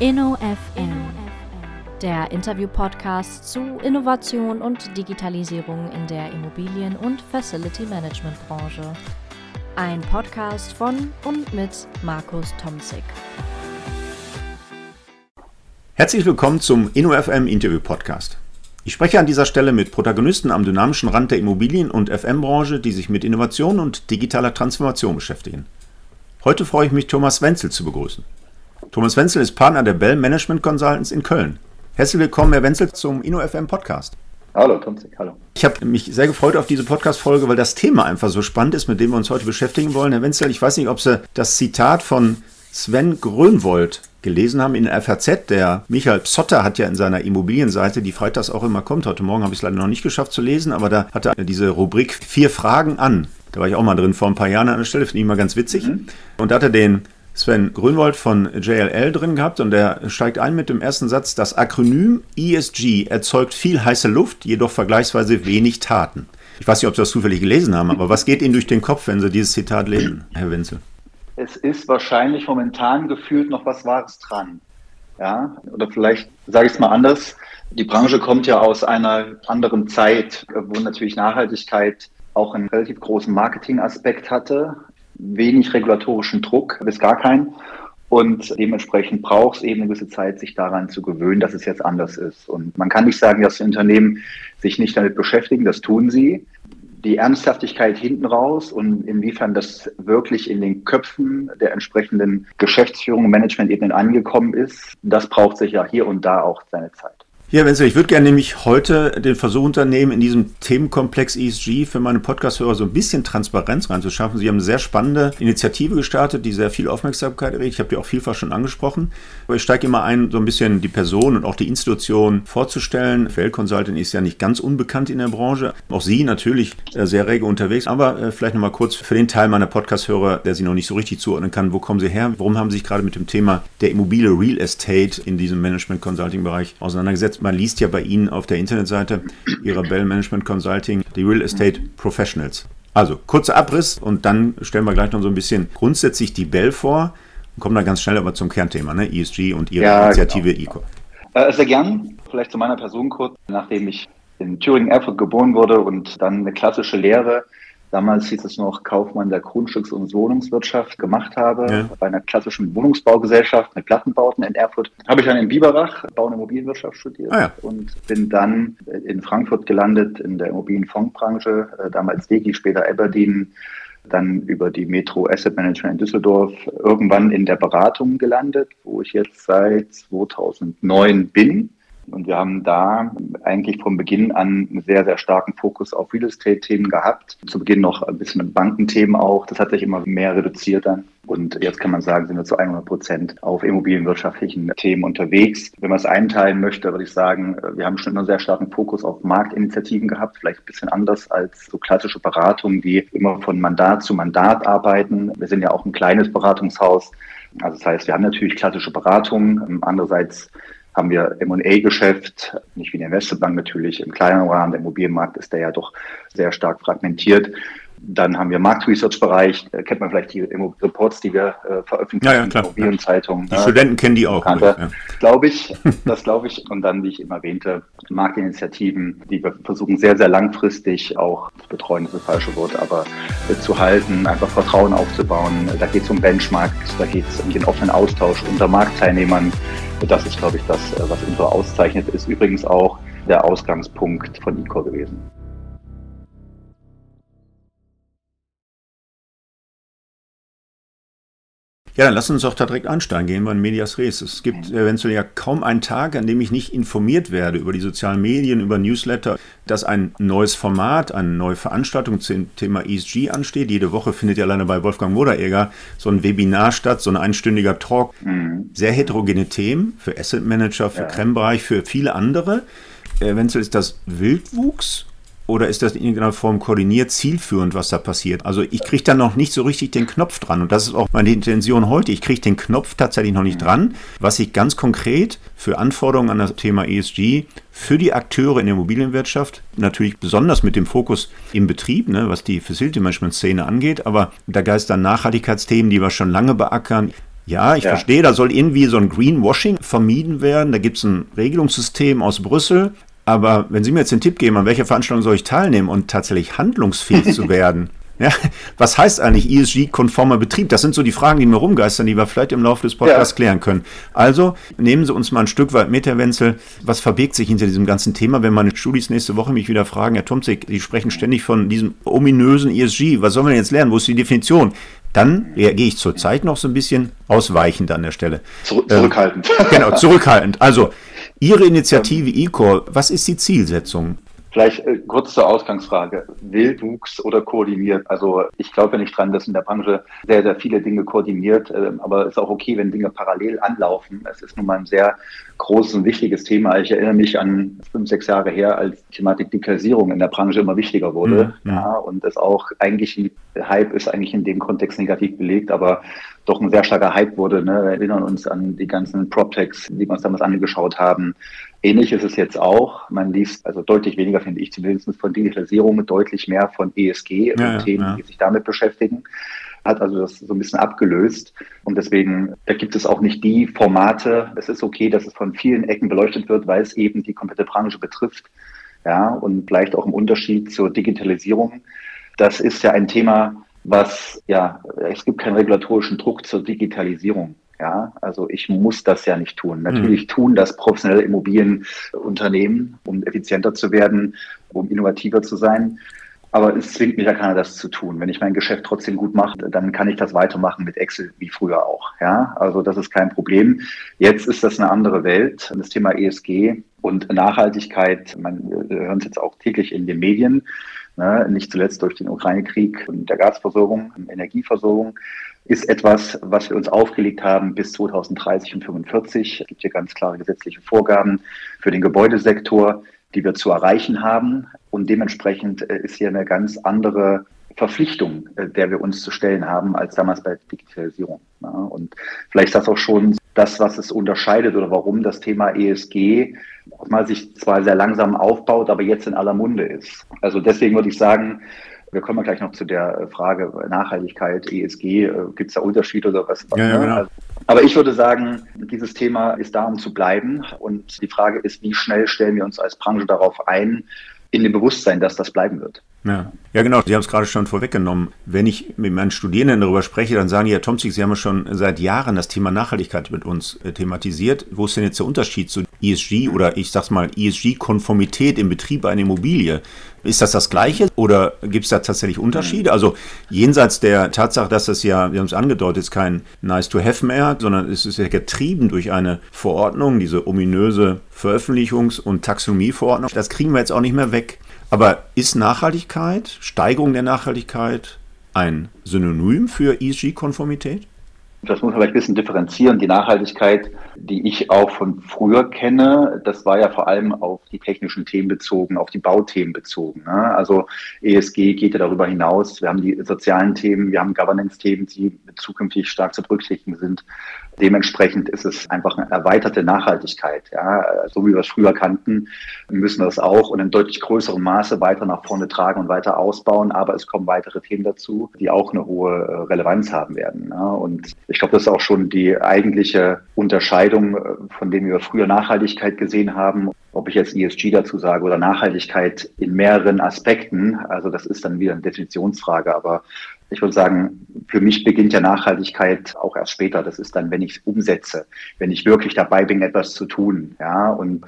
InnoFM, der Interview-Podcast zu Innovation und Digitalisierung in der Immobilien- und Facility Management-Branche. Ein Podcast von und mit Markus Tomzig. Herzlich willkommen zum InnoFM Interview Podcast. Ich spreche an dieser Stelle mit Protagonisten am dynamischen Rand der Immobilien- und FM-Branche, die sich mit Innovation und digitaler Transformation beschäftigen. Heute freue ich mich, Thomas Wenzel zu begrüßen. Thomas Wenzel ist Partner der Bell Management Consultants in Köln. Herzlich willkommen, Herr Wenzel, zum InnoFM Podcast. Hallo, Tomzig, hallo. Ich habe mich sehr gefreut auf diese Podcast-Folge, weil das Thema einfach so spannend ist, mit dem wir uns heute beschäftigen wollen. Herr Wenzel, ich weiß nicht, ob Sie das Zitat von Sven Grönwold gelesen haben in der FAZ. Der Michael Psotter hat ja in seiner Immobilienseite, die freitags auch immer kommt, heute Morgen habe ich es leider noch nicht geschafft zu lesen, aber da hat er diese Rubrik Vier Fragen an. Da war ich auch mal drin vor ein paar Jahren an der Stelle, finde ich mal ganz witzig. Mhm. Und da hat er den Sven Grünwald von JLL drin gehabt und der steigt ein mit dem ersten Satz, das Akronym ESG erzeugt viel heiße Luft, jedoch vergleichsweise wenig Taten. Ich weiß nicht, ob Sie das zufällig gelesen haben, aber was geht Ihnen durch den Kopf, wenn Sie dieses Zitat lesen, Herr Wenzel? Es ist wahrscheinlich momentan gefühlt noch was Wahres dran. Ja, oder vielleicht sage ich es mal anders. Die Branche kommt ja aus einer anderen Zeit, wo natürlich Nachhaltigkeit auch einen relativ großen Marketingaspekt hatte wenig regulatorischen Druck, bis gar keinen. Und dementsprechend braucht es eben eine gewisse Zeit, sich daran zu gewöhnen, dass es jetzt anders ist. Und man kann nicht sagen, dass die Unternehmen sich nicht damit beschäftigen, das tun sie. Die Ernsthaftigkeit hinten raus und inwiefern das wirklich in den Köpfen der entsprechenden Geschäftsführung Management-Ebenen angekommen ist, das braucht sich ja hier und da auch seine Zeit. Ja, Wenzel, ich würde gerne nämlich heute den Versuch unternehmen, in diesem Themenkomplex ESG für meine Podcast-Hörer so ein bisschen Transparenz reinzuschaffen. Sie haben eine sehr spannende Initiative gestartet, die sehr viel Aufmerksamkeit erregt. Ich habe die auch vielfach schon angesprochen. Aber ich steige immer ein, so ein bisschen die Person und auch die Institution vorzustellen. Feld Consulting ist ja nicht ganz unbekannt in der Branche. Auch Sie natürlich äh, sehr rege unterwegs. Aber äh, vielleicht nochmal kurz für den Teil meiner Podcast-Hörer, der Sie noch nicht so richtig zuordnen kann. Wo kommen Sie her? Warum haben Sie sich gerade mit dem Thema der Immobilie Real Estate in diesem Management-Consulting-Bereich auseinandergesetzt? Man liest ja bei Ihnen auf der Internetseite Ihrer Bell Management Consulting die Real Estate Professionals. Also kurzer Abriss und dann stellen wir gleich noch so ein bisschen grundsätzlich die Bell vor und kommen dann ganz schnell aber zum Kernthema, ne? ESG und Ihre ja, Initiative genau. ECO. Äh, sehr gern. Vielleicht zu meiner Person kurz. Nachdem ich in Thüringen Erfurt geboren wurde und dann eine klassische Lehre damals hieß es noch Kaufmann der Grundstücks- und Wohnungswirtschaft gemacht habe, ja. bei einer klassischen Wohnungsbaugesellschaft mit Plattenbauten in Erfurt. Habe ich dann in Biberach Bau- und Immobilienwirtschaft studiert ah, ja. und bin dann in Frankfurt gelandet in der Immobilienfondsbranche, äh, damals Degi, später Aberdeen, dann über die Metro Asset Management in Düsseldorf irgendwann in der Beratung gelandet, wo ich jetzt seit 2009 bin und wir haben da eigentlich von Beginn an einen sehr, sehr starken Fokus auf Real Estate-Themen gehabt. Zu Beginn noch ein bisschen mit Bankenthemen auch. Das hat sich immer mehr reduziert dann. Und jetzt kann man sagen, sind wir zu 100 Prozent auf immobilienwirtschaftlichen Themen unterwegs. Wenn man es einteilen möchte, würde ich sagen, wir haben schon einen sehr starken Fokus auf Marktinitiativen gehabt. Vielleicht ein bisschen anders als so klassische Beratungen, die immer von Mandat zu Mandat arbeiten. Wir sind ja auch ein kleines Beratungshaus. Also das heißt, wir haben natürlich klassische Beratungen. Andererseits haben wir M&A-Geschäft, nicht wie in der Investmentbank natürlich im kleineren Rahmen. Der Immobilienmarkt ist da ja doch sehr stark fragmentiert. Dann haben wir Marktresearch-Bereich, da kennt man vielleicht die Reports, die wir äh, veröffentlichen, ja, ja, klar, Immobilienzeitungen. Die ne? Studenten kennen die auch. Ja. Glaube ich, das glaube ich. Und dann, wie ich eben erwähnte, Marktinitiativen, die wir versuchen sehr, sehr langfristig auch zu betreuen, ist das falsche Wort, aber äh, zu halten, einfach Vertrauen aufzubauen. Da geht es um Benchmarks, da geht es um den offenen Austausch unter Marktteilnehmern. Das ist, glaube ich, das, äh, was uns so auszeichnet, ist übrigens auch der Ausgangspunkt von ICO gewesen. Ja, dann lass uns doch da direkt einsteigen, gehen wir in Medias Res. Es gibt eventuell ja kaum einen Tag, an dem ich nicht informiert werde über die sozialen Medien, über Newsletter, dass ein neues Format, eine neue Veranstaltung zum Thema ESG ansteht. Jede Woche findet ja alleine bei Wolfgang Moderegger so ein Webinar statt, so ein einstündiger Talk. Mhm. Sehr heterogene Themen für Asset Manager, für ja. Creme-Bereich, für viele andere. Eventuell ist das Wildwuchs oder ist das in irgendeiner Form koordiniert, zielführend, was da passiert? Also ich kriege da noch nicht so richtig den Knopf dran. Und das ist auch meine Intention heute. Ich kriege den Knopf tatsächlich noch nicht dran, was ich ganz konkret für Anforderungen an das Thema ESG für die Akteure in der Immobilienwirtschaft, natürlich besonders mit dem Fokus im Betrieb, ne, was die Facility Management Szene angeht, aber da geistern Nachhaltigkeitsthemen, die wir schon lange beackern, Ja, ich ja. verstehe, da soll irgendwie so ein Greenwashing vermieden werden. Da gibt es ein Regelungssystem aus Brüssel. Aber wenn Sie mir jetzt den Tipp geben, an welcher Veranstaltung soll ich teilnehmen und tatsächlich handlungsfähig zu werden, ja, was heißt eigentlich ESG-konformer Betrieb? Das sind so die Fragen, die mir rumgeistern, die wir vielleicht im Laufe des Podcasts ja. klären können. Also nehmen Sie uns mal ein Stück weit mit, Herr Wenzel. Was verbirgt sich hinter diesem ganzen Thema? Wenn meine Studis nächste Woche mich wieder fragen, Herr Tomzig, Sie sprechen ständig von diesem ominösen ESG. Was sollen wir denn jetzt lernen? Wo ist die Definition? Dann reagiere ich zurzeit noch so ein bisschen ausweichend an der Stelle. Zurück, zurückhaltend. Ähm, genau, zurückhaltend. Also Ihre Initiative eCore, was ist die Zielsetzung? Vielleicht äh, kurz zur Ausgangsfrage. Wildwuchs oder koordiniert? Also ich glaube ja nicht dran, dass in der Branche sehr, sehr viele Dinge koordiniert, äh, aber es ist auch okay, wenn Dinge parallel anlaufen. Es ist nun mal ein sehr großes und wichtiges Thema. Ich erinnere mich an fünf, sechs Jahre her, als die Thematik Digitalisierung in der Branche immer wichtiger wurde. Mhm. Ja, und es auch eigentlich Hype ist eigentlich in dem Kontext negativ belegt, aber doch ein sehr starker Hype wurde. Ne? Wir erinnern uns an die ganzen PropTechs, die wir uns damals angeschaut haben. Ähnlich ist es jetzt auch. Man liest also deutlich weniger, finde ich zumindest, von Digitalisierung, deutlich mehr von ESG ja, und Themen, ja. die sich damit beschäftigen. Hat also das so ein bisschen abgelöst. Und deswegen, da gibt es auch nicht die Formate. Es ist okay, dass es von vielen Ecken beleuchtet wird, weil es eben die komplette Branche betrifft. Ja, und vielleicht auch im Unterschied zur Digitalisierung. Das ist ja ein Thema, was, ja, es gibt keinen regulatorischen Druck zur Digitalisierung. Ja, also ich muss das ja nicht tun. Natürlich mhm. tun das professionelle Immobilienunternehmen, um effizienter zu werden, um innovativer zu sein. Aber es zwingt mich ja keiner, das zu tun. Wenn ich mein Geschäft trotzdem gut mache, dann kann ich das weitermachen mit Excel wie früher auch. Ja, also das ist kein Problem. Jetzt ist das eine andere Welt. Das Thema ESG und Nachhaltigkeit, man, wir hören es jetzt auch täglich in den Medien, ne, nicht zuletzt durch den Ukraine-Krieg und der Gasversorgung, Energieversorgung ist etwas, was wir uns aufgelegt haben bis 2030 und 2045. Es gibt hier ganz klare gesetzliche Vorgaben für den Gebäudesektor, die wir zu erreichen haben. Und dementsprechend äh, ist hier eine ganz andere Verpflichtung, äh, der wir uns zu stellen haben, als damals bei Digitalisierung. Und vielleicht ist das auch schon das, was es unterscheidet oder warum das Thema ESG meiner Sicht zwar sehr langsam aufbaut, aber jetzt in aller Munde ist. Also deswegen würde ich sagen, wir kommen gleich noch zu der Frage Nachhaltigkeit, ESG. Äh, Gibt es da Unterschiede oder was? Ja, ja, genau. Also, aber ich würde sagen, dieses Thema ist da, um zu bleiben. Und die Frage ist, wie schnell stellen wir uns als Branche darauf ein, in dem Bewusstsein, dass das bleiben wird. Ja. ja, genau. Sie haben es gerade schon vorweggenommen. Wenn ich mit meinen Studierenden darüber spreche, dann sagen die, Herr Tomzig, Sie haben ja schon seit Jahren das Thema Nachhaltigkeit mit uns äh, thematisiert. Wo ist denn jetzt der Unterschied zu ESG oder ich sag's mal ESG-Konformität im Betrieb einer Immobilie? Ist das das Gleiche oder gibt es da tatsächlich Unterschiede? Also jenseits der Tatsache, dass das ja, wir haben es angedeutet, ist kein Nice-to-Have mehr, sondern es ist ja getrieben durch eine Verordnung, diese ominöse Veröffentlichungs- und Taxonomieverordnung. Das kriegen wir jetzt auch nicht mehr weg. Aber ist Nachhaltigkeit, Steigerung der Nachhaltigkeit ein Synonym für ESG-Konformität? Das muss man vielleicht ein bisschen differenzieren. Die Nachhaltigkeit, die ich auch von früher kenne, das war ja vor allem auf die technischen Themen bezogen, auf die Bauthemen bezogen. Ne? Also ESG geht ja darüber hinaus. Wir haben die sozialen Themen, wir haben Governance-Themen, die zukünftig stark zu berücksichtigen sind. Dementsprechend ist es einfach eine erweiterte Nachhaltigkeit. Ja, so wie wir es früher kannten, müssen wir es auch und in deutlich größerem Maße weiter nach vorne tragen und weiter ausbauen. Aber es kommen weitere Themen dazu, die auch eine hohe äh, Relevanz haben werden. Ja, und ich glaube, das ist auch schon die eigentliche Unterscheidung, äh, von dem wir früher Nachhaltigkeit gesehen haben. Ob ich jetzt ESG dazu sage oder Nachhaltigkeit in mehreren Aspekten, also das ist dann wieder eine Definitionsfrage, aber ich würde sagen, für mich beginnt ja Nachhaltigkeit auch erst später. Das ist dann, wenn ich es umsetze, wenn ich wirklich dabei bin, etwas zu tun. Ja, und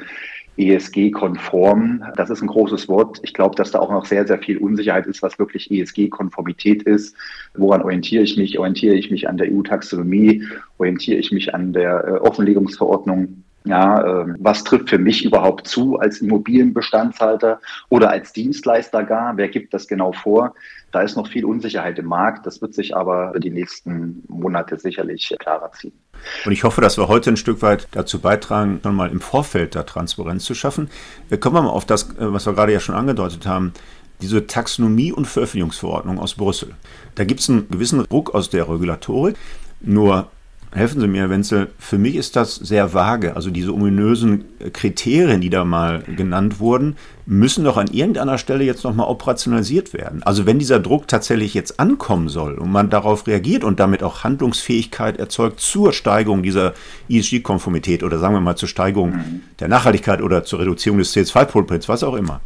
ESG-konform, das ist ein großes Wort. Ich glaube, dass da auch noch sehr, sehr viel Unsicherheit ist, was wirklich ESG-Konformität ist. Woran orientiere ich mich? Orientiere ich mich an der EU-Taxonomie? Orientiere ich mich an der äh, Offenlegungsverordnung? Ja, äh, was trifft für mich überhaupt zu als Immobilienbestandshalter oder als Dienstleister gar? Wer gibt das genau vor? Da ist noch viel Unsicherheit im Markt. Das wird sich aber die nächsten Monate sicherlich klarer ziehen. Und ich hoffe, dass wir heute ein Stück weit dazu beitragen, schon mal im Vorfeld da Transparenz zu schaffen. Wir kommen mal auf das, äh, was wir gerade ja schon angedeutet haben. Diese Taxonomie- und Veröffentlichungsverordnung aus Brüssel. Da gibt es einen gewissen Druck aus der Regulatorik. Nur helfen Sie mir, Wenzel, für mich ist das sehr vage. Also diese ominösen Kriterien, die da mal genannt wurden, müssen doch an irgendeiner Stelle jetzt nochmal operationalisiert werden. Also wenn dieser Druck tatsächlich jetzt ankommen soll und man darauf reagiert und damit auch Handlungsfähigkeit erzeugt zur Steigerung dieser ESG-Konformität oder sagen wir mal zur Steigerung mhm. der Nachhaltigkeit oder zur Reduzierung des CO2-Footprints, was auch immer,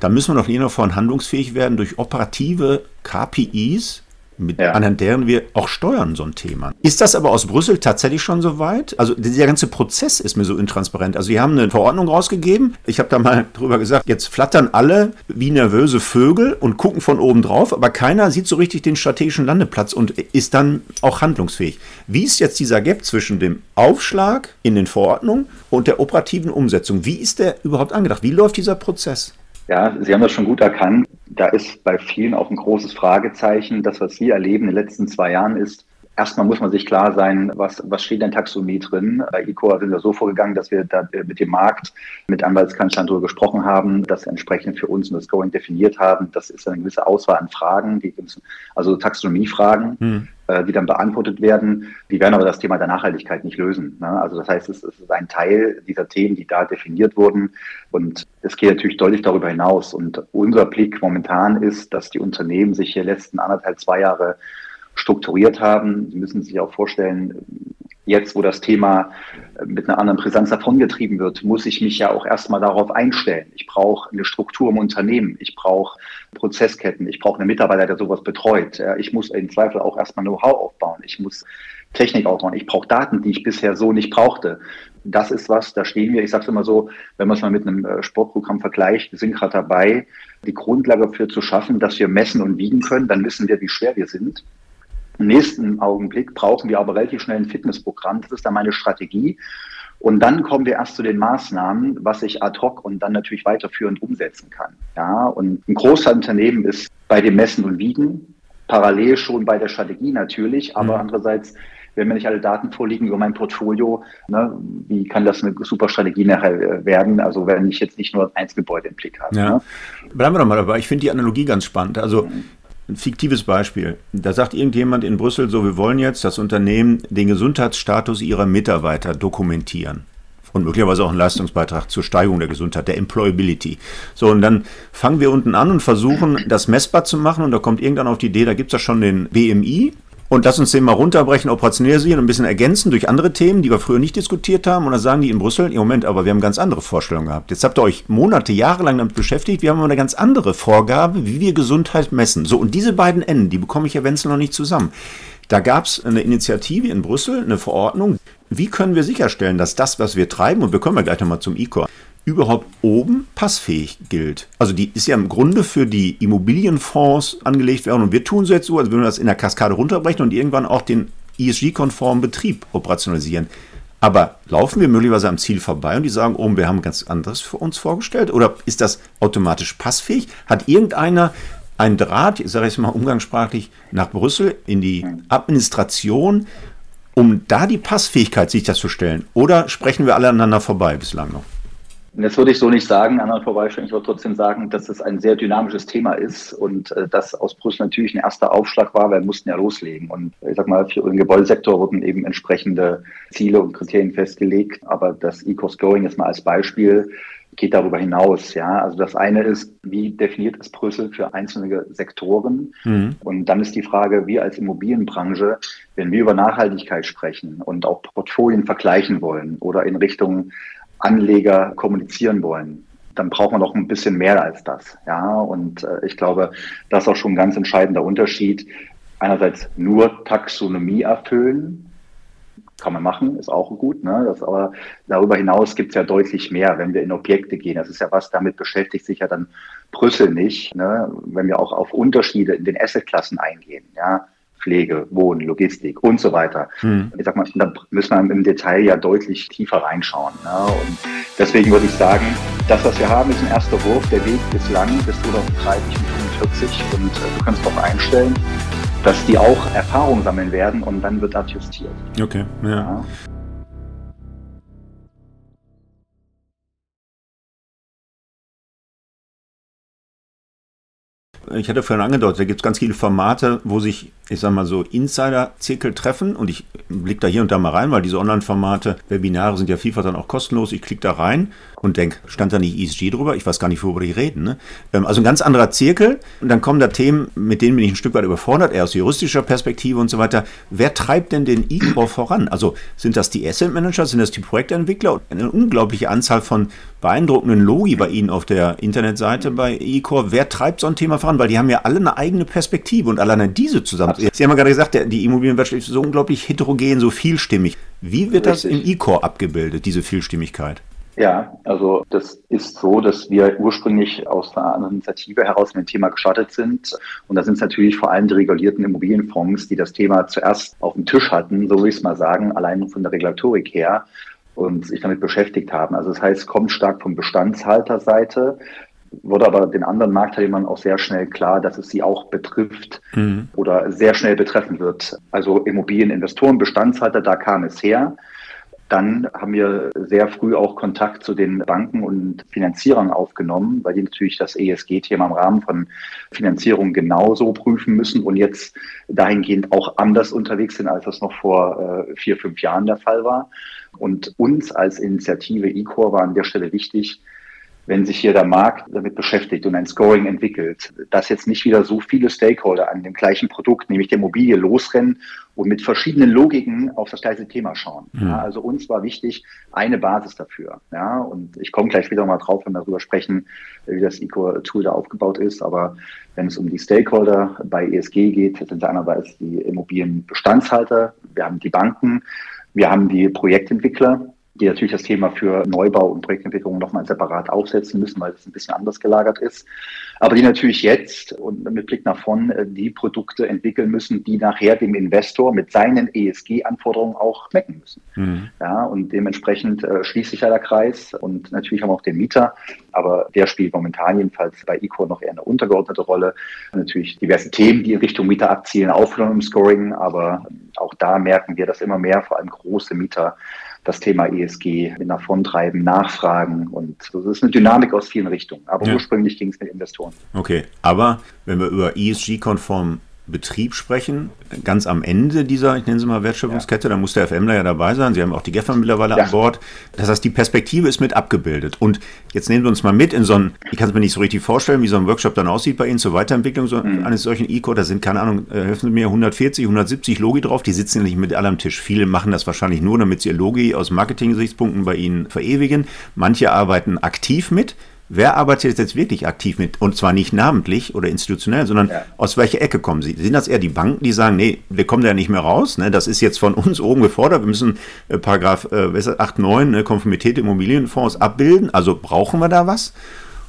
dann müssen wir doch jener von handlungsfähig werden durch operative KPIs, mit, ja. anhand deren wir auch steuern so ein Thema. Ist das aber aus Brüssel tatsächlich schon so weit? Also dieser ganze Prozess ist mir so intransparent. Also die haben eine Verordnung rausgegeben. Ich habe da mal drüber gesagt, jetzt flattern alle wie nervöse Vögel und gucken von oben drauf, aber keiner sieht so richtig den strategischen Landeplatz und ist dann auch handlungsfähig. Wie ist jetzt dieser Gap zwischen dem Aufschlag in den Verordnungen und der operativen Umsetzung? Wie ist der überhaupt angedacht? Wie läuft dieser Prozess? Ja, Sie haben das schon gut erkannt. Da ist bei vielen auch ein großes Fragezeichen. Das, was wir erleben in den letzten zwei Jahren, ist, erstmal muss man sich klar sein, was, was steht in Taxonomie drin. Bei ICO sind wir so vorgegangen, dass wir da mit dem Markt, mit Anwaltskanzlern darüber gesprochen haben, das entsprechend für uns das Going definiert haben. Das ist eine gewisse Auswahl an Fragen, die, also Taxonomiefragen. Hm. Äh, die dann beantwortet werden. Die werden aber das Thema der Nachhaltigkeit nicht lösen. Ne? Also das heißt, es, ist ein Teil dieser Themen, die da definiert wurden. Und es geht natürlich deutlich darüber hinaus. Und unser Blick momentan ist, dass die Unternehmen sich hier letzten anderthalb, zwei Jahre strukturiert haben. Sie müssen sich auch vorstellen, jetzt, wo das Thema mit einer anderen Brisanz davongetrieben wird, muss ich mich ja auch erstmal darauf einstellen. Ich brauche eine Struktur im Unternehmen, ich brauche Prozessketten, ich brauche einen Mitarbeiter, der sowas betreut. Ich muss im Zweifel auch erstmal Know-how aufbauen, ich muss Technik aufbauen, ich brauche Daten, die ich bisher so nicht brauchte. Das ist was, da stehen wir, ich sage es immer so, wenn man es mal mit einem äh, Sportprogramm vergleicht, wir sind gerade dabei, die Grundlage dafür zu schaffen, dass wir messen und wiegen können, dann wissen wir, wie schwer wir sind. Im nächsten Augenblick brauchen wir aber relativ schnell ein Fitnessprogramm. Das ist dann meine Strategie. Und dann kommen wir erst zu den Maßnahmen, was ich ad hoc und dann natürlich weiterführend umsetzen kann. Ja, und ein großer Unternehmen ist bei dem Messen und Wiegen, parallel schon bei der Strategie natürlich, aber mhm. andererseits, wenn mir nicht alle Daten vorliegen über mein Portfolio, ne, wie kann das eine super Strategie nachher äh, werden? Also wenn ich jetzt nicht nur ein Gebäude im Blick habe. Ja. Ne? Bleiben wir doch mal dabei. Ich finde die Analogie ganz spannend. Also mhm. Ein fiktives Beispiel. Da sagt irgendjemand in Brüssel, so, wir wollen jetzt das Unternehmen den Gesundheitsstatus ihrer Mitarbeiter dokumentieren. Und möglicherweise auch einen Leistungsbeitrag zur Steigerung der Gesundheit, der Employability. So, und dann fangen wir unten an und versuchen, das messbar zu machen. Und da kommt irgendwann auf die Idee, da gibt es ja schon den BMI, und lass uns den mal runterbrechen, operationalisieren und ein bisschen ergänzen durch andere Themen, die wir früher nicht diskutiert haben. Und dann sagen die in Brüssel, im Moment, aber wir haben ganz andere Vorstellungen gehabt. Jetzt habt ihr euch Monate, Jahre lang damit beschäftigt. Wir haben eine ganz andere Vorgabe, wie wir Gesundheit messen. So, und diese beiden Enden, die bekomme ich ja Wenzel noch nicht zusammen. Da gab es eine Initiative in Brüssel, eine Verordnung. Wie können wir sicherstellen, dass das, was wir treiben, und wir kommen ja gleich nochmal zum E-Core, überhaupt oben passfähig gilt. Also die ist ja im Grunde für die Immobilienfonds angelegt worden und wir tun so jetzt so, als würden wir das in der Kaskade runterbrechen und irgendwann auch den ESG-konformen Betrieb operationalisieren. Aber laufen wir möglicherweise am Ziel vorbei und die sagen, oh, wir haben ganz anderes für uns vorgestellt? Oder ist das automatisch passfähig? Hat irgendeiner einen Draht, ich sage jetzt mal umgangssprachlich, nach Brüssel in die Administration, um da die Passfähigkeit sicherzustellen? Oder sprechen wir alle aneinander vorbei bislang noch? Das würde ich so nicht sagen, anderen vorbeistellen. Ich würde trotzdem sagen, dass es ein sehr dynamisches Thema ist und äh, dass aus Brüssel natürlich ein erster Aufschlag war, weil wir mussten ja loslegen. Und ich sag mal, für den Gebäudesektor wurden eben entsprechende Ziele und Kriterien festgelegt. Aber das E-Cost Going jetzt mal als Beispiel geht darüber hinaus. Ja, also das eine ist, wie definiert es Brüssel für einzelne Sektoren? Mhm. Und dann ist die Frage, wir als Immobilienbranche, wenn wir über Nachhaltigkeit sprechen und auch Portfolien vergleichen wollen oder in Richtung Anleger kommunizieren wollen, dann braucht man doch ein bisschen mehr als das. Ja, und äh, ich glaube, das ist auch schon ein ganz entscheidender Unterschied. Einerseits nur Taxonomie erfüllen, kann man machen, ist auch gut. Ne? Das, aber darüber hinaus gibt es ja deutlich mehr, wenn wir in Objekte gehen. Das ist ja was, damit beschäftigt sich ja dann Brüssel nicht, ne? wenn wir auch auf Unterschiede in den Assetklassen eingehen. Ja? Pflege, Wohnen, Logistik und so weiter. Hm. Ich sag mal, da müssen wir im Detail ja deutlich tiefer reinschauen. Ne? Und deswegen würde ich sagen, das, was wir haben, ist ein erster Wurf. Der Weg ist lang bis 2030 und 45 und äh, du kannst darauf einstellen, dass die auch Erfahrung sammeln werden und dann wird adjustiert. Okay, ja. ja. ich hatte vorhin angedeutet, da gibt es ganz viele Formate, wo sich, ich sag mal so, Insider-Zirkel treffen und ich blicke da hier und da mal rein, weil diese Online-Formate, Webinare sind ja vielfach dann auch kostenlos. Ich klicke da rein und denke, stand da nicht ESG drüber? Ich weiß gar nicht, worüber die reden. Ne? Ähm, also ein ganz anderer Zirkel und dann kommen da Themen, mit denen bin ich ein Stück weit überfordert, eher aus juristischer Perspektive und so weiter. Wer treibt denn den E-Core voran? Also sind das die Asset Manager, sind das die Projektentwickler? Eine unglaubliche Anzahl von beeindruckenden Logi bei Ihnen auf der Internetseite bei eCore. Wer treibt so ein Thema voran? Weil die haben ja alle eine eigene Perspektive und alleine diese zusammen. Sie haben ja gerade gesagt, die Immobilienwirtschaft ist so unglaublich heterogen, so vielstimmig. Wie wird Richtig. das im eCore abgebildet, diese Vielstimmigkeit? Ja, also das ist so, dass wir ursprünglich aus einer Initiative heraus mit dem Thema gestartet sind. Und da sind es natürlich vor allem die regulierten Immobilienfonds, die das Thema zuerst auf dem Tisch hatten, so will ich es mal sagen, allein von der Regulatorik her und sich damit beschäftigt haben. Also das heißt, kommt stark von Bestandshalterseite, wurde aber den anderen Marktteilnehmern auch sehr schnell klar, dass es sie auch betrifft mhm. oder sehr schnell betreffen wird. Also Immobilieninvestoren, Bestandshalter, da kam es her. Dann haben wir sehr früh auch Kontakt zu den Banken und Finanzierern aufgenommen, weil die natürlich das ESG-Thema im Rahmen von Finanzierung genauso prüfen müssen und jetzt dahingehend auch anders unterwegs sind, als das noch vor äh, vier, fünf Jahren der Fall war. Und uns als Initiative eCore war an der Stelle wichtig, wenn sich hier der Markt damit beschäftigt und ein Scoring entwickelt, dass jetzt nicht wieder so viele Stakeholder an dem gleichen Produkt, nämlich der Immobilie, losrennen und mit verschiedenen Logiken auf das gleiche Thema schauen. Mhm. Ja, also uns war wichtig eine Basis dafür. Ja, und ich komme gleich wieder mal drauf, wenn wir darüber sprechen, wie das Eco-Tool da aufgebaut ist. Aber wenn es um die Stakeholder bei ESG geht, sind einerseits die Immobilienbestandshalter, wir haben die Banken, wir haben die Projektentwickler, die natürlich das Thema für Neubau und Projektentwicklung nochmal separat aufsetzen müssen, weil es ein bisschen anders gelagert ist. Aber die natürlich jetzt und mit Blick nach vorn äh, die Produkte entwickeln müssen, die nachher dem Investor mit seinen ESG-Anforderungen auch schmecken müssen. Mhm. Ja, und dementsprechend äh, schließt sich ja der Kreis und natürlich haben wir auch den Mieter, aber der spielt momentan jedenfalls bei ECO noch eher eine untergeordnete Rolle. Natürlich diverse Themen, die in Richtung Mieter abzielen, aufgenommen im Scoring, aber auch da merken wir, dass immer mehr, vor allem große Mieter, das Thema ESG mit nach vorn treiben, nachfragen. Und das ist eine Dynamik aus vielen Richtungen. Aber ja. ursprünglich ging es mit Investoren. Okay, aber wenn wir über ESG-konform Betrieb sprechen, ganz am Ende dieser, ich nenne sie mal Wertschöpfungskette, ja. da muss der FMler ja dabei sein. Sie haben auch die GEFA mittlerweile ja. an Bord. Das heißt, die Perspektive ist mit abgebildet. Und jetzt nehmen wir uns mal mit in so ein, ich kann es mir nicht so richtig vorstellen, wie so ein Workshop dann aussieht bei Ihnen zur Weiterentwicklung so, mhm. eines solchen E-Core. Da sind, keine Ahnung, äh, helfen Sie mir, 140, 170 Logi drauf. Die sitzen ja nicht mit alle am Tisch. Viele machen das wahrscheinlich nur, damit sie ihr Logi aus Marketing-Gesichtspunkten bei Ihnen verewigen. Manche arbeiten aktiv mit. Wer arbeitet jetzt wirklich aktiv mit? Und zwar nicht namentlich oder institutionell, sondern ja. aus welcher Ecke kommen sie? Sind das eher die Banken, die sagen, nee, wir kommen da nicht mehr raus, ne? das ist jetzt von uns oben gefordert, wir müssen äh, Paragraph äh, 8, 9, ne, Konformität Immobilienfonds abbilden, also brauchen wir da was?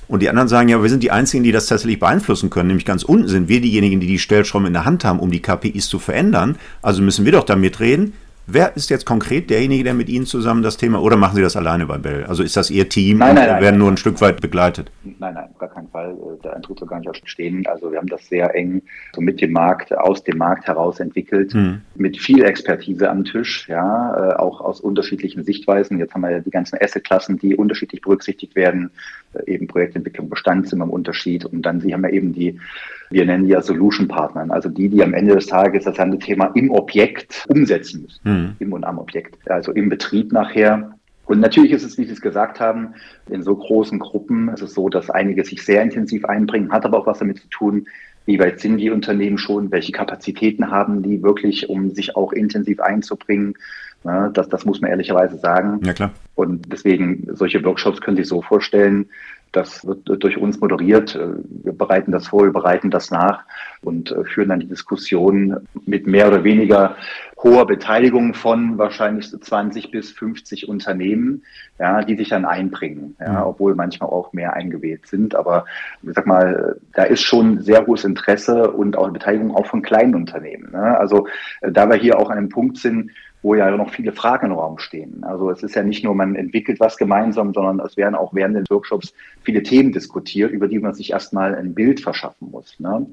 Und die anderen sagen, ja, wir sind die Einzigen, die das tatsächlich beeinflussen können. Nämlich ganz unten sind wir diejenigen, die die Stellschrauben in der Hand haben, um die KPIs zu verändern. Also müssen wir doch da mitreden. Wer ist jetzt konkret derjenige, der mit Ihnen zusammen das Thema, oder machen Sie das alleine bei Bell? Also ist das Ihr Team nein, nein, nein, werden nur ein Stück weit begleitet? Nein, nein, gar keinen Fall. Äh, der Eintritt soll gar nicht stehen. Also wir haben das sehr eng so mit dem Markt, aus dem Markt heraus entwickelt, hm. mit viel Expertise am Tisch, ja, äh, auch aus unterschiedlichen Sichtweisen. Jetzt haben wir ja die ganzen Asset-Klassen, die unterschiedlich berücksichtigt werden, äh, eben Projektentwicklung, Bestand sind im Unterschied und dann Sie haben ja eben die wir nennen die ja Solution Partnern, also die, die am Ende des Tages das ganze Thema im Objekt umsetzen müssen, mhm. im und am Objekt, also im Betrieb nachher. Und natürlich ist es, wie Sie es gesagt haben, in so großen Gruppen ist es so, dass einige sich sehr intensiv einbringen, hat aber auch was damit zu tun, wie weit sind die Unternehmen schon, welche Kapazitäten haben die wirklich, um sich auch intensiv einzubringen. das, das muss man ehrlicherweise sagen. Ja, klar. Und deswegen, solche Workshops können Sie so vorstellen, das wird durch uns moderiert. Wir bereiten das vor, wir bereiten das nach und äh, führen dann die Diskussion mit mehr oder weniger hoher Beteiligung von wahrscheinlich so 20 bis 50 Unternehmen, ja, die sich dann einbringen, ja, mhm. obwohl manchmal auch mehr eingewählt sind. Aber ich sag mal, da ist schon sehr hohes Interesse und auch Beteiligung auch von kleinen Unternehmen. Ne? Also äh, da wir hier auch an einem Punkt sind, wo ja noch viele Fragen im Raum stehen. Also es ist ja nicht nur, man entwickelt was gemeinsam, sondern es werden auch während den Workshops viele Themen diskutiert, über die man sich erstmal ein Bild verschaffen muss. Ne?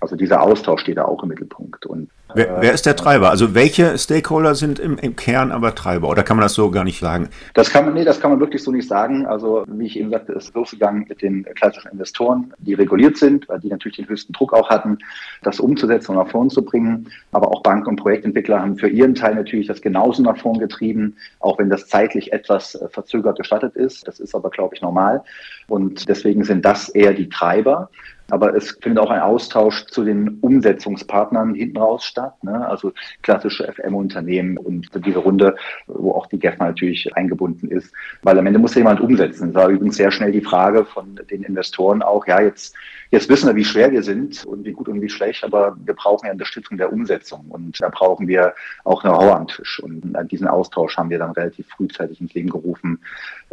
Also dieser Austausch steht da auch im Mittelpunkt. Und, wer, wer, ist der Treiber? Also welche Stakeholder sind im, im, Kern aber Treiber? Oder kann man das so gar nicht sagen? Das kann man, nee, das kann man wirklich so nicht sagen. Also wie ich eben sagte, ist losgegangen mit den klassischen Investoren, die reguliert sind, weil die natürlich den höchsten Druck auch hatten, das umzusetzen und nach vorn zu bringen. Aber auch Banken und Projektentwickler haben für ihren Teil natürlich das genauso nach vorn getrieben, auch wenn das zeitlich etwas äh, verzögert gestattet ist. Das ist aber, glaube ich, normal. Und deswegen sind das eher die Treiber. Aber es findet auch ein Austausch zu den Umsetzungspartnern hinten raus statt, ne? also klassische FM-Unternehmen und diese Runde, wo auch die GEFMA natürlich eingebunden ist, weil am Ende muss jemand umsetzen. Das war übrigens sehr schnell die Frage von den Investoren auch, ja, jetzt, jetzt wissen wir, wie schwer wir sind und wie gut und wie schlecht, aber wir brauchen ja Unterstützung der Umsetzung und da brauchen wir auch Know-how am Tisch. Und diesen Austausch haben wir dann relativ frühzeitig ins Leben gerufen,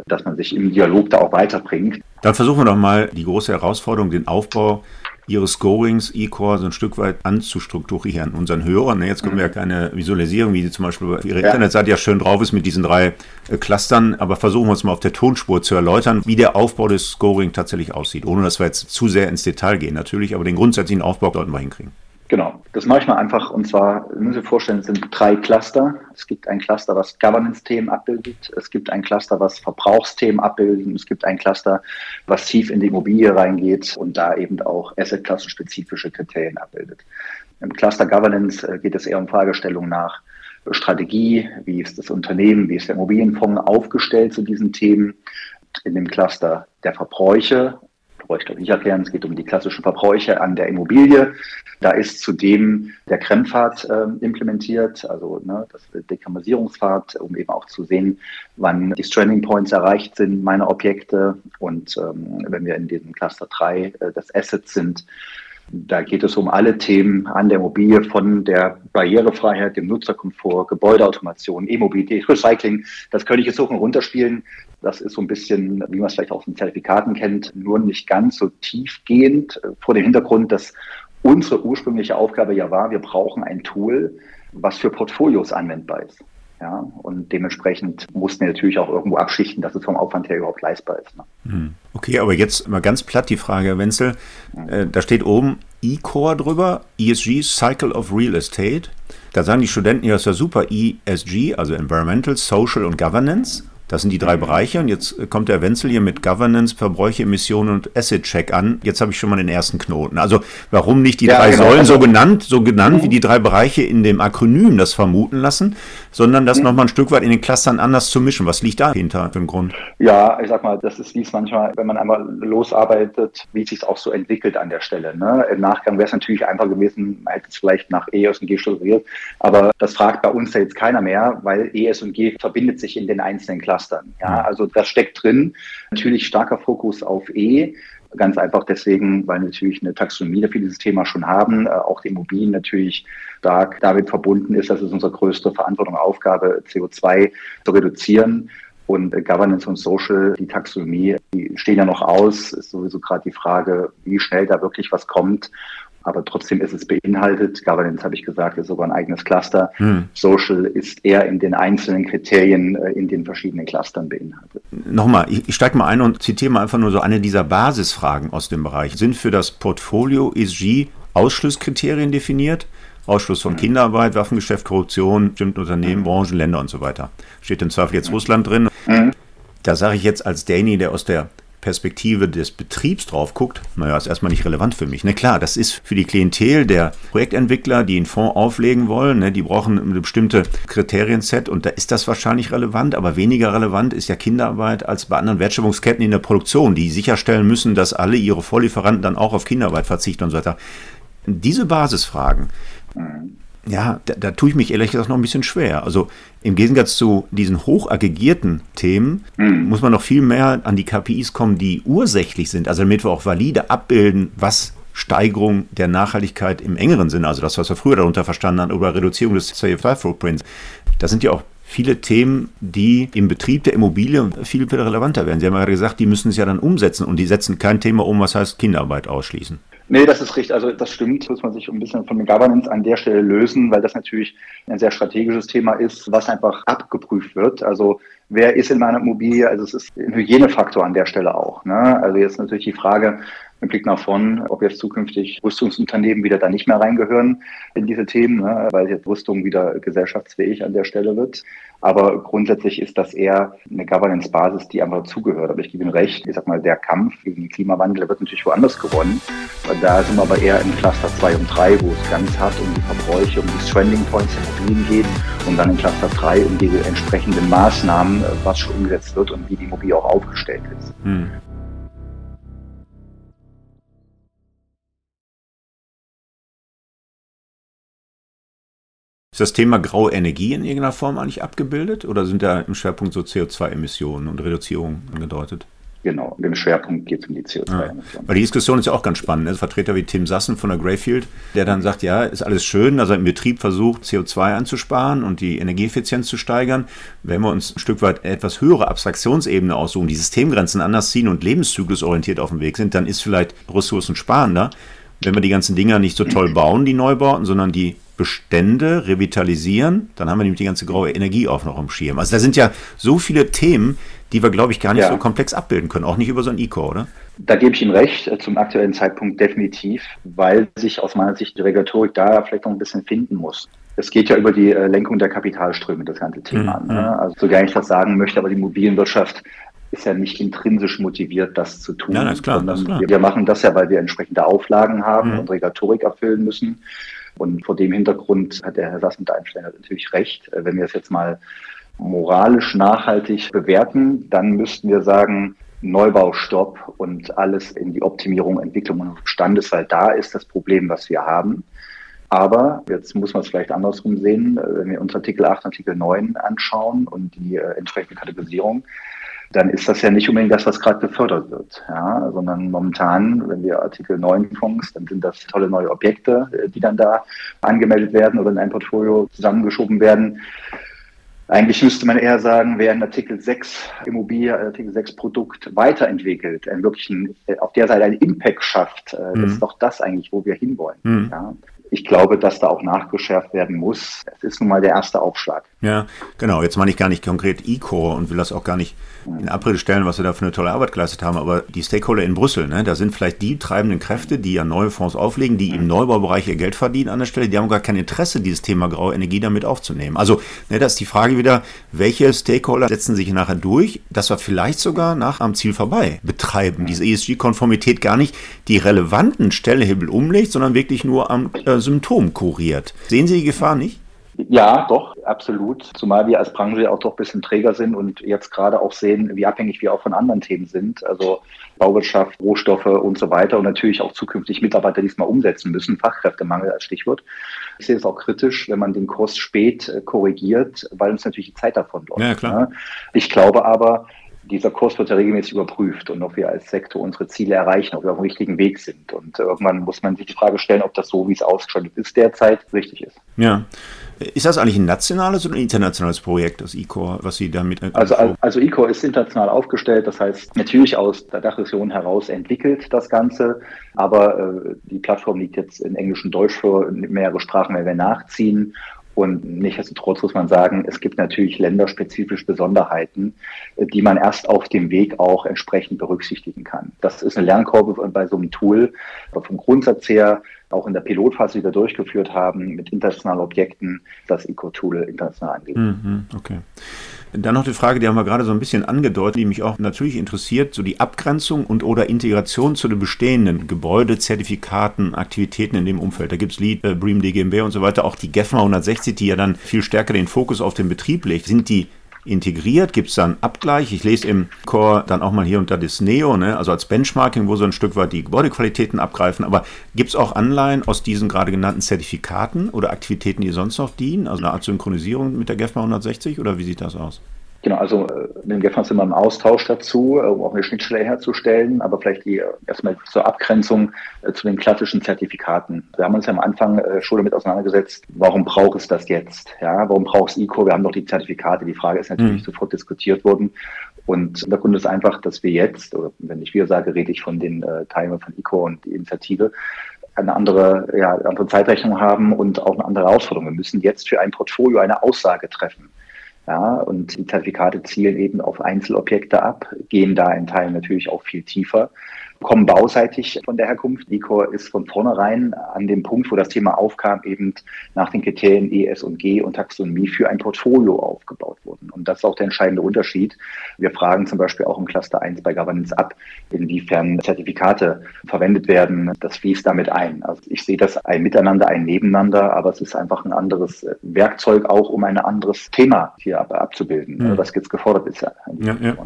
dass man sich im Dialog da auch weiterbringt. Dann versuchen wir doch mal die große Herausforderung, den Aufbau Ihres Scorings, E-Core, so ein Stück weit anzustrukturieren. Unseren Hörern, ne, jetzt können wir ja keine Visualisierung, wie sie zum Beispiel bei Ihrer ja. Internetseite ja schön drauf ist mit diesen drei äh, Clustern, aber versuchen wir uns mal auf der Tonspur zu erläutern, wie der Aufbau des Scoring tatsächlich aussieht, ohne dass wir jetzt zu sehr ins Detail gehen natürlich, aber den grundsätzlichen Aufbau sollten wir hinkriegen. Genau, das mache ich mal einfach. Und zwar, müssen Sie sich vorstellen, es sind drei Cluster. Es gibt ein Cluster, was Governance-Themen abbildet. Es gibt ein Cluster, was Verbrauchsthemen abbildet. Und es gibt ein Cluster, was tief in die Immobilie reingeht und da eben auch Asset-Klassen-spezifische Kriterien abbildet. Im Cluster Governance äh, geht es eher um Fragestellungen nach Strategie, wie ist das Unternehmen, wie ist der Immobilienfonds aufgestellt zu diesen Themen. In dem Cluster der Verbräuche ich glaube nicht erklären. Es geht um die klassischen Verbräuche an der Immobilie. Da ist zudem der Krempfad äh, implementiert, also ne, das Dekammerisierungspfad, um eben auch zu sehen, wann die Stranding Points erreicht sind, meine Objekte. Und ähm, wenn wir in diesem Cluster 3 äh, das Asset sind, da geht es um alle Themen an der Immobilie von der Barrierefreiheit, dem Nutzerkomfort, Gebäudeautomation, E-Mobilität, Recycling. Das könnte ich jetzt hoch und runterspielen. Das ist so ein bisschen, wie man es vielleicht aus den Zertifikaten kennt, nur nicht ganz so tiefgehend äh, vor dem Hintergrund, dass unsere ursprüngliche Aufgabe ja war, wir brauchen ein Tool, was für Portfolios anwendbar ist. Ja, und dementsprechend mussten wir natürlich auch irgendwo abschichten, dass es vom Aufwand her überhaupt leistbar ist. Ne? Hm. Okay, aber jetzt mal ganz platt die Frage, Herr Wenzel. Äh, da steht oben E-Core drüber, ESG Cycle of Real Estate. Da sagen die Studenten, ja, ist ja super, ESG, also Environmental, Social und Governance. Das sind die drei Bereiche und jetzt kommt der Wenzel hier mit Governance, Verbräuche, Emissionen und Asset Check an. Jetzt habe ich schon mal den ersten Knoten. Also warum nicht die ja, drei genau. Säulen so genannt, so genannt mhm. wie die drei Bereiche in dem Akronym das vermuten lassen, sondern das mhm. nochmal ein Stück weit in den Clustern anders zu mischen. Was liegt dahinter für einen Grund? Ja, ich sag mal, das ist wie es manchmal, wenn man einmal losarbeitet, wie es sich auch so entwickelt an der Stelle. Ne? Im Nachgang wäre es natürlich einfach gewesen, man hätte es vielleicht nach ES und G strukturiert, aber das fragt bei uns ja jetzt keiner mehr, weil ES und G verbindet sich in den einzelnen Clustern. Clustern. Ja, also das steckt drin. Natürlich starker Fokus auf E. Ganz einfach deswegen, weil natürlich eine Taxonomie dafür dieses Thema schon haben, äh, auch die Immobilien natürlich stark damit verbunden ist. Das ist unsere größte Verantwortung, Aufgabe, CO2 zu reduzieren. Und Governance und Social, die Taxonomie, die stehen ja noch aus. Ist sowieso gerade die Frage, wie schnell da wirklich was kommt aber trotzdem ist es beinhaltet. Governance, habe ich gesagt, ist sogar ein eigenes Cluster. Hm. Social ist eher in den einzelnen Kriterien äh, in den verschiedenen Clustern beinhaltet. Nochmal, ich, ich steige mal ein und zitiere mal einfach nur so eine dieser Basisfragen aus dem Bereich. Sind für das Portfolio ESG Ausschlusskriterien definiert? Ausschluss von hm. Kinderarbeit, Waffengeschäft, Korruption, bestimmten Unternehmen, hm. Branchen, Länder und so weiter. Steht im Zweifel jetzt hm. Russland drin. Da sage ich jetzt als Danny, der aus der Perspektive des Betriebs drauf guckt, naja, ist erstmal nicht relevant für mich. Ne, klar, das ist für die Klientel der Projektentwickler, die einen Fonds auflegen wollen, ne, die brauchen eine bestimmte Kriterienset und da ist das wahrscheinlich relevant, aber weniger relevant ist ja Kinderarbeit als bei anderen Wertschöpfungsketten in der Produktion, die sicherstellen müssen, dass alle ihre Vorlieferanten dann auch auf Kinderarbeit verzichten und so weiter. Diese Basisfragen, ja, da, da, tue ich mich ehrlich gesagt noch ein bisschen schwer. Also im Gegensatz zu diesen hoch aggregierten Themen mhm. muss man noch viel mehr an die KPIs kommen, die ursächlich sind, also damit wir auch valide abbilden, was Steigerung der Nachhaltigkeit im engeren Sinne, also das, was wir früher darunter verstanden haben, oder Reduzierung des CO2-Footprints. Das sind ja auch viele Themen, die im Betrieb der Immobilie viel, viel relevanter werden. Sie haben ja gesagt, die müssen es ja dann umsetzen und die setzen kein Thema um, was heißt Kinderarbeit ausschließen. Nee, das ist richtig. Also das stimmt. Muss man sich ein bisschen von der Governance an der Stelle lösen, weil das natürlich ein sehr strategisches Thema ist, was einfach abgeprüft wird. Also wer ist in meiner Immobilie? Also es ist ein Hygienefaktor an der Stelle auch. Ne? Also jetzt natürlich die Frage, mit Blick nach vorn, ob jetzt zukünftig Rüstungsunternehmen wieder da nicht mehr reingehören in diese Themen, ne, weil jetzt Rüstung wieder gesellschaftsfähig an der Stelle wird. Aber grundsätzlich ist das eher eine Governance-Basis, die einfach zugehört. Aber ich gebe Ihnen recht, ich sag mal, der Kampf gegen den Klimawandel wird natürlich woanders gewonnen. Da sind wir aber eher in Cluster 2 und 3, wo es ganz hart um die Verbräuche, um die Stranding Points der Immobilien geht und dann in Cluster 3 um die entsprechenden Maßnahmen, was schon umgesetzt wird und wie die Immobilie auch aufgestellt ist. Hm. Ist das Thema graue Energie in irgendeiner Form eigentlich abgebildet oder sind da im Schwerpunkt so CO2-Emissionen und Reduzierung angedeutet? Genau, im Schwerpunkt geht es um die CO2-Emissionen. Ja. Weil die Diskussion ist ja auch ganz spannend. Ne? Vertreter wie Tim Sassen von der Greyfield, der dann sagt, ja, ist alles schön, dass er im Betrieb versucht, CO2 einzusparen und die Energieeffizienz zu steigern. Wenn wir uns ein Stück weit etwas höhere Abstraktionsebene aussuchen, die Systemgrenzen anders ziehen und lebenszyklusorientiert auf dem Weg sind, dann ist vielleicht Ressourcen sparender, wenn wir die ganzen Dinger nicht so toll bauen, die Neubauten, sondern die Bestände revitalisieren, dann haben wir nämlich die ganze graue Energie auch noch im Schirm. Also da sind ja so viele Themen, die wir, glaube ich, gar nicht ja. so komplex abbilden können, auch nicht über so ein E-Core, oder? Da gebe ich Ihnen recht, äh, zum aktuellen Zeitpunkt definitiv, weil sich aus meiner Sicht die Regulatorik da vielleicht noch ein bisschen finden muss. Es geht ja über die äh, Lenkung der Kapitalströme, das ganze Thema. Mhm. Ne? Also so gar nicht das sagen möchte, aber die Immobilienwirtschaft ist ja nicht intrinsisch motiviert, das zu tun. Ja, das ist klar, das ist klar. Wir, machen das ja, weil wir entsprechende Auflagen haben mhm. und Regulatorik erfüllen müssen. Und vor dem Hintergrund hat der Herr Sassendeinstein natürlich recht. Äh, wenn wir es jetzt mal moralisch nachhaltig bewerten, dann müssten wir sagen, Neubaustopp und alles in die Optimierung, Entwicklung und Standes, weil da ist das Problem, was wir haben. Aber jetzt muss man es vielleicht andersrum sehen, äh, wenn wir uns Artikel 8, Artikel 9 anschauen und die äh, entsprechende Kategorisierung, dann ist das ja nicht unbedingt das, was gerade gefördert wird. Ja, sondern momentan, wenn wir Artikel 9 Fonds, dann sind das tolle neue Objekte, äh, die dann da angemeldet werden oder in ein Portfolio zusammengeschoben werden. Eigentlich müsste man eher sagen, wer in Artikel 6 Immobilie, Artikel 6 Produkt weiterentwickelt, einen wirklichen, äh, auf der Seite einen Impact schafft, äh, mhm. das ist doch das eigentlich, wo wir hinwollen. Mhm. Ja ich glaube, dass da auch nachgeschärft werden muss. Es ist nun mal der erste Aufschlag. Ja, genau. Jetzt meine ich gar nicht konkret E-Core und will das auch gar nicht in Abrede stellen, was wir da für eine tolle Arbeit geleistet haben. Aber die Stakeholder in Brüssel, ne, da sind vielleicht die treibenden Kräfte, die ja neue Fonds auflegen, die im Neubaubereich ihr Geld verdienen an der Stelle. Die haben gar kein Interesse, dieses Thema graue Energie damit aufzunehmen. Also, ne, da ist die Frage wieder, welche Stakeholder setzen sich nachher durch, dass wir vielleicht sogar nach am Ziel vorbei betreiben, diese ESG-Konformität gar nicht die relevanten Stellhebel umlegt, sondern wirklich nur am äh, Symptom kuriert. Sehen Sie die Gefahr nicht? Ja, doch, absolut. Zumal wir als Branche auch doch ein bisschen träger sind und jetzt gerade auch sehen, wie abhängig wir auch von anderen Themen sind. Also Bauwirtschaft, Rohstoffe und so weiter und natürlich auch zukünftig Mitarbeiter diesmal umsetzen müssen. Fachkräftemangel als Stichwort. Ich sehe es auch kritisch, wenn man den Kurs spät äh, korrigiert, weil uns natürlich die Zeit davon läuft. Ja, klar. Ne? Ich glaube aber, dieser Kurs wird ja regelmäßig überprüft und ob wir als Sektor unsere Ziele erreichen, ob wir auf dem richtigen Weg sind. Und irgendwann muss man sich die Frage stellen, ob das so, wie es ausgestattet ist, derzeit richtig ist. Ja. Ist das eigentlich ein nationales oder ein internationales Projekt, das E-Core, was Sie damit. Also, also E-Core ist international aufgestellt, das heißt natürlich aus der Dachregion heraus entwickelt das Ganze, aber äh, die Plattform liegt jetzt in Englisch und Deutsch vor, mehrere Sprachen werden wir nachziehen und nichtsdestotrotz muss man sagen, es gibt natürlich länderspezifische Besonderheiten, die man erst auf dem Weg auch entsprechend berücksichtigen kann. Das ist eine Lernkurve bei so einem Tool. Aber vom Grundsatz her, auch in der Pilotphase, die wir durchgeführt haben, mit internationalen Objekten, das Eco-Tool international angeht. Mhm, okay. Dann noch die Frage, die haben wir gerade so ein bisschen angedeutet, die mich auch natürlich interessiert, so die Abgrenzung und oder Integration zu den bestehenden Gebäude, Zertifikaten, Aktivitäten in dem Umfeld. Da gibt es Lead, äh, Bream DGMB und so weiter, auch die GEFMA 160, die ja dann viel stärker den Fokus auf den Betrieb legt. Sind die integriert? Gibt es da einen Abgleich? Ich lese im Core dann auch mal hier unter das Neo, ne? also als Benchmarking, wo so ein Stück weit die Gebäudequalitäten abgreifen. Aber gibt es auch Anleihen aus diesen gerade genannten Zertifikaten oder Aktivitäten, die sonst noch dienen? Also eine Art Synchronisierung mit der GEFMA 160 oder wie sieht das aus? Genau, also äh, mit dem GEFMA sind wir im Austausch dazu, äh, um auch eine Schnittstelle herzustellen, aber vielleicht die äh, erstmal zur Abgrenzung zu den klassischen Zertifikaten. Wir haben uns ja am Anfang schon damit auseinandergesetzt, warum braucht es das jetzt? Ja, warum braucht es ICO? Wir haben doch die Zertifikate. Die Frage ist natürlich mhm. sofort diskutiert worden. Und der Grund ist einfach, dass wir jetzt, oder wenn ich wir sage, rede ich von den äh, Teilnehmern von ICO und die Initiative, eine andere, ja, andere Zeitrechnung haben und auch eine andere Herausforderung. Wir müssen jetzt für ein Portfolio eine Aussage treffen. Ja, und die Zertifikate zielen eben auf Einzelobjekte ab, gehen da in Teilen natürlich auch viel tiefer. Kommen bauseitig von der Herkunft. Ecor ist von vornherein an dem Punkt, wo das Thema aufkam, eben nach den Kriterien E, S und G und Taxonomie für ein Portfolio aufgebaut worden. Und das ist auch der entscheidende Unterschied. Wir fragen zum Beispiel auch im Cluster 1 bei Governance ab, inwiefern Zertifikate verwendet werden. Das fließt damit ein. Also ich sehe das ein Miteinander, ein Nebeneinander, aber es ist einfach ein anderes Werkzeug auch, um ein anderes Thema hier abzubilden, mhm. was jetzt gefordert ist. Ja, ja.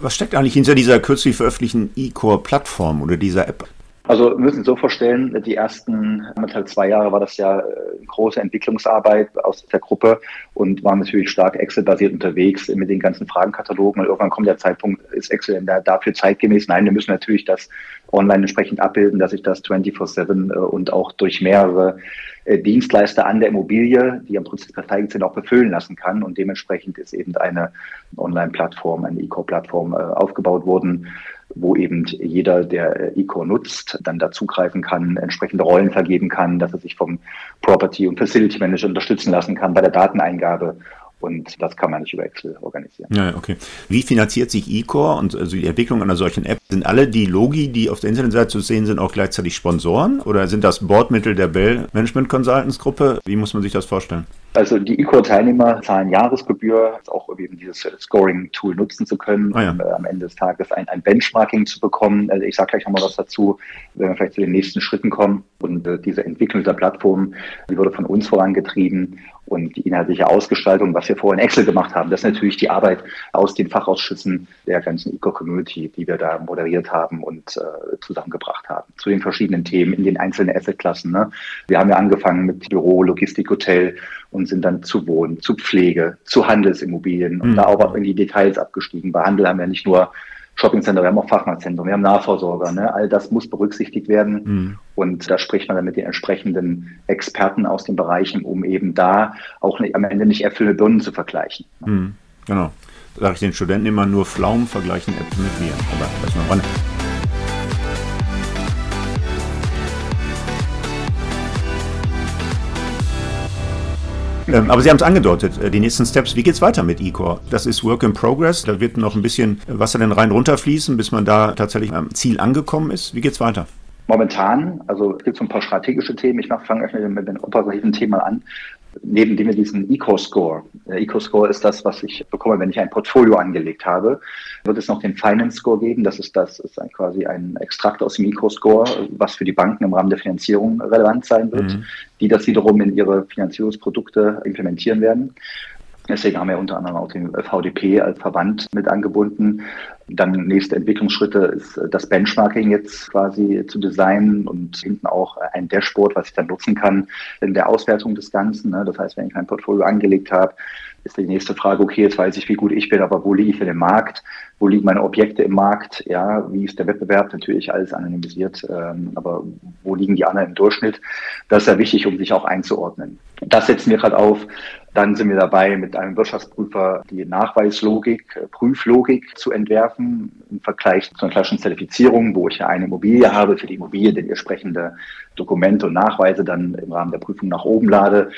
Was steckt eigentlich hinter dieser kürzlich veröffentlichten E-Core-Plattform oder dieser App? Also wir müssen so vorstellen, die ersten anderthalb, zwei Jahre war das ja äh, große Entwicklungsarbeit aus der Gruppe und waren natürlich stark Excel-basiert unterwegs mit den ganzen Fragenkatalogen. Und irgendwann kommt der Zeitpunkt, ist Excel dafür zeitgemäß? Nein, wir müssen natürlich das online entsprechend abbilden, dass ich das 24-7 äh, und auch durch mehrere äh, Dienstleister an der Immobilie, die am Prozess beteiligt sind, auch befüllen lassen kann. Und dementsprechend ist eben eine Online-Plattform, eine E-Core-Plattform aufgebaut worden, wo eben jeder, der eCore nutzt, dann dazugreifen kann, entsprechende Rollen vergeben kann, dass er sich vom Property- und Facility Manager unterstützen lassen kann bei der Dateneingabe und das kann man nicht über Excel organisieren. Ja, okay. Wie finanziert sich eCore und also die Entwicklung einer solchen App? Sind alle die Logi, die auf der Internetseite zu sehen sind, auch gleichzeitig Sponsoren? Oder sind das Bordmittel der Bell Management Consultants Gruppe? Wie muss man sich das vorstellen? Also die eCore-Teilnehmer zahlen Jahresgebühr, auch eben dieses Scoring-Tool nutzen zu können, ah, ja. um äh, am Ende des Tages ein, ein Benchmarking zu bekommen. Also ich sage gleich nochmal was dazu, wenn wir vielleicht zu den nächsten Schritten kommen. Und äh, diese Entwicklung der Plattform, die wurde von uns vorangetrieben und die inhaltliche Ausgestaltung, was wir vorhin in Excel gemacht haben, das ist natürlich die Arbeit aus den Fachausschüssen der ganzen Eco-Community, die wir da moderiert haben und äh, zusammengebracht haben. Zu den verschiedenen Themen in den einzelnen Assetklassen. Ne? Wir haben ja angefangen mit Büro, Logistik, Hotel und sind dann zu Wohnen, zu Pflege, zu Handelsimmobilien und mhm. da auch in die Details abgestiegen. Bei Handel haben wir nicht nur Shoppingcenter, wir haben auch Fachmarktzentrum, wir haben Nahversorger. Ne? All das muss berücksichtigt werden. Mhm. Und da spricht man dann mit den entsprechenden Experten aus den Bereichen, um eben da auch nicht, am Ende nicht Äpfel mit Birnen zu vergleichen. Mhm. Genau. Da sage ich den Studenten immer nur Pflaumen vergleichen Äpfel mit mir. Aber lass mal ran. Ähm, aber Sie haben es angedeutet, äh, die nächsten Steps, wie geht es weiter mit eCore? Das ist Work in Progress, da wird noch ein bisschen Wasser den Rhein runterfließen, bis man da tatsächlich am Ziel angekommen ist. Wie geht es weiter? Momentan, also es gibt so ein paar strategische Themen. Ich fange erstmal mit dem operativen Thema an neben dem diesen Eco-Score. Der Eco-Score ist das, was ich bekomme, wenn ich ein Portfolio angelegt habe. Wird es noch den Finance-Score geben. Das ist das, ist ein, quasi ein Extrakt aus dem Eco-Score, was für die Banken im Rahmen der Finanzierung relevant sein wird, mhm. die das wiederum in ihre Finanzierungsprodukte implementieren werden. Deswegen haben wir unter anderem auch den VDP als Verband mit angebunden. Dann nächste Entwicklungsschritte ist das Benchmarking jetzt quasi zu designen und hinten auch ein Dashboard, was ich dann nutzen kann in der Auswertung des Ganzen. Ne? Das heißt, wenn ich mein Portfolio angelegt habe, ist die nächste Frage, okay, jetzt weiß ich, wie gut ich bin, aber wo liege ich in dem Markt? Wo liegen meine Objekte im Markt? Ja, wie ist der Wettbewerb? Natürlich alles anonymisiert, ähm, aber wo liegen die anderen im Durchschnitt? Das ist ja wichtig, um sich auch einzuordnen. Das setzen wir gerade auf. Dann sind wir dabei, mit einem Wirtschaftsprüfer die Nachweislogik, äh, Prüflogik zu entwerfen im Vergleich zu einer klassischen Zertifizierung, wo ich ja eine Immobilie habe, für die Immobilie die entsprechende Dokumente und Nachweise dann im Rahmen der Prüfung nach oben lade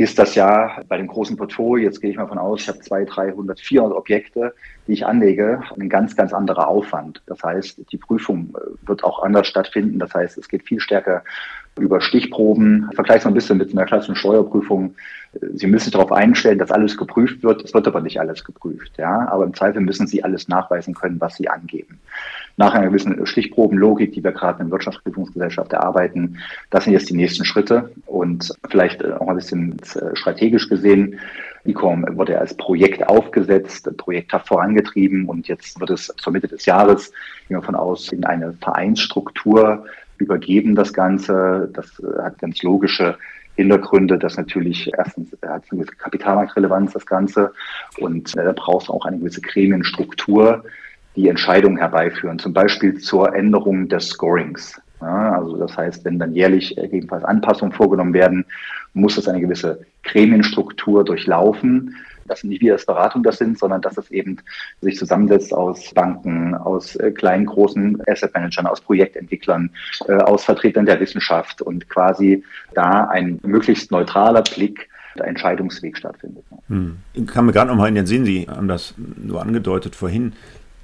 ist das ja bei dem großen Portfolio, jetzt gehe ich mal von aus, ich habe 200, 300, 400 Objekte, die ich anlege, ein ganz, ganz anderer Aufwand. Das heißt, die Prüfung äh, wird auch anders stattfinden. Das heißt, es geht viel stärker über Stichproben. Ich es mal ein bisschen mit einer klassischen Steuerprüfung. Sie müssen sich darauf einstellen, dass alles geprüft wird. Es wird aber nicht alles geprüft. Ja? Aber im Zweifel müssen Sie alles nachweisen können, was Sie angeben. Nach einer gewissen Stichprobenlogik, die wir gerade in Wirtschaftsprüfungsgesellschaft erarbeiten, das sind jetzt die nächsten Schritte. Und vielleicht auch ein bisschen äh, strategisch gesehen, ICOM wurde als Projekt aufgesetzt, projekthaft vorangetrieben und jetzt wird es zur Mitte des Jahres, gehen wir von aus, in eine Vereinsstruktur übergeben, das Ganze. Das äh, hat ganz logische Hintergründe, dass natürlich erstens hat eine gewisse Kapitalmarktrelevanz das Ganze und äh, da braucht es auch eine gewisse Gremienstruktur, die Entscheidungen herbeiführen, zum Beispiel zur Änderung des Scorings. Ja, also das heißt, wenn dann jährlich gegebenenfalls Anpassungen vorgenommen werden, muss es eine gewisse Gremienstruktur durchlaufen, dass nicht wir als Beratung das sind, sondern dass es eben sich zusammensetzt aus Banken, aus äh, kleinen, großen Asset Managern, aus Projektentwicklern, äh, aus Vertretern der Wissenschaft und quasi da ein möglichst neutraler Blick der Entscheidungsweg stattfindet. Hm. Ich kam mir gerade nochmal in den Sinn, Sie haben das nur angedeutet vorhin.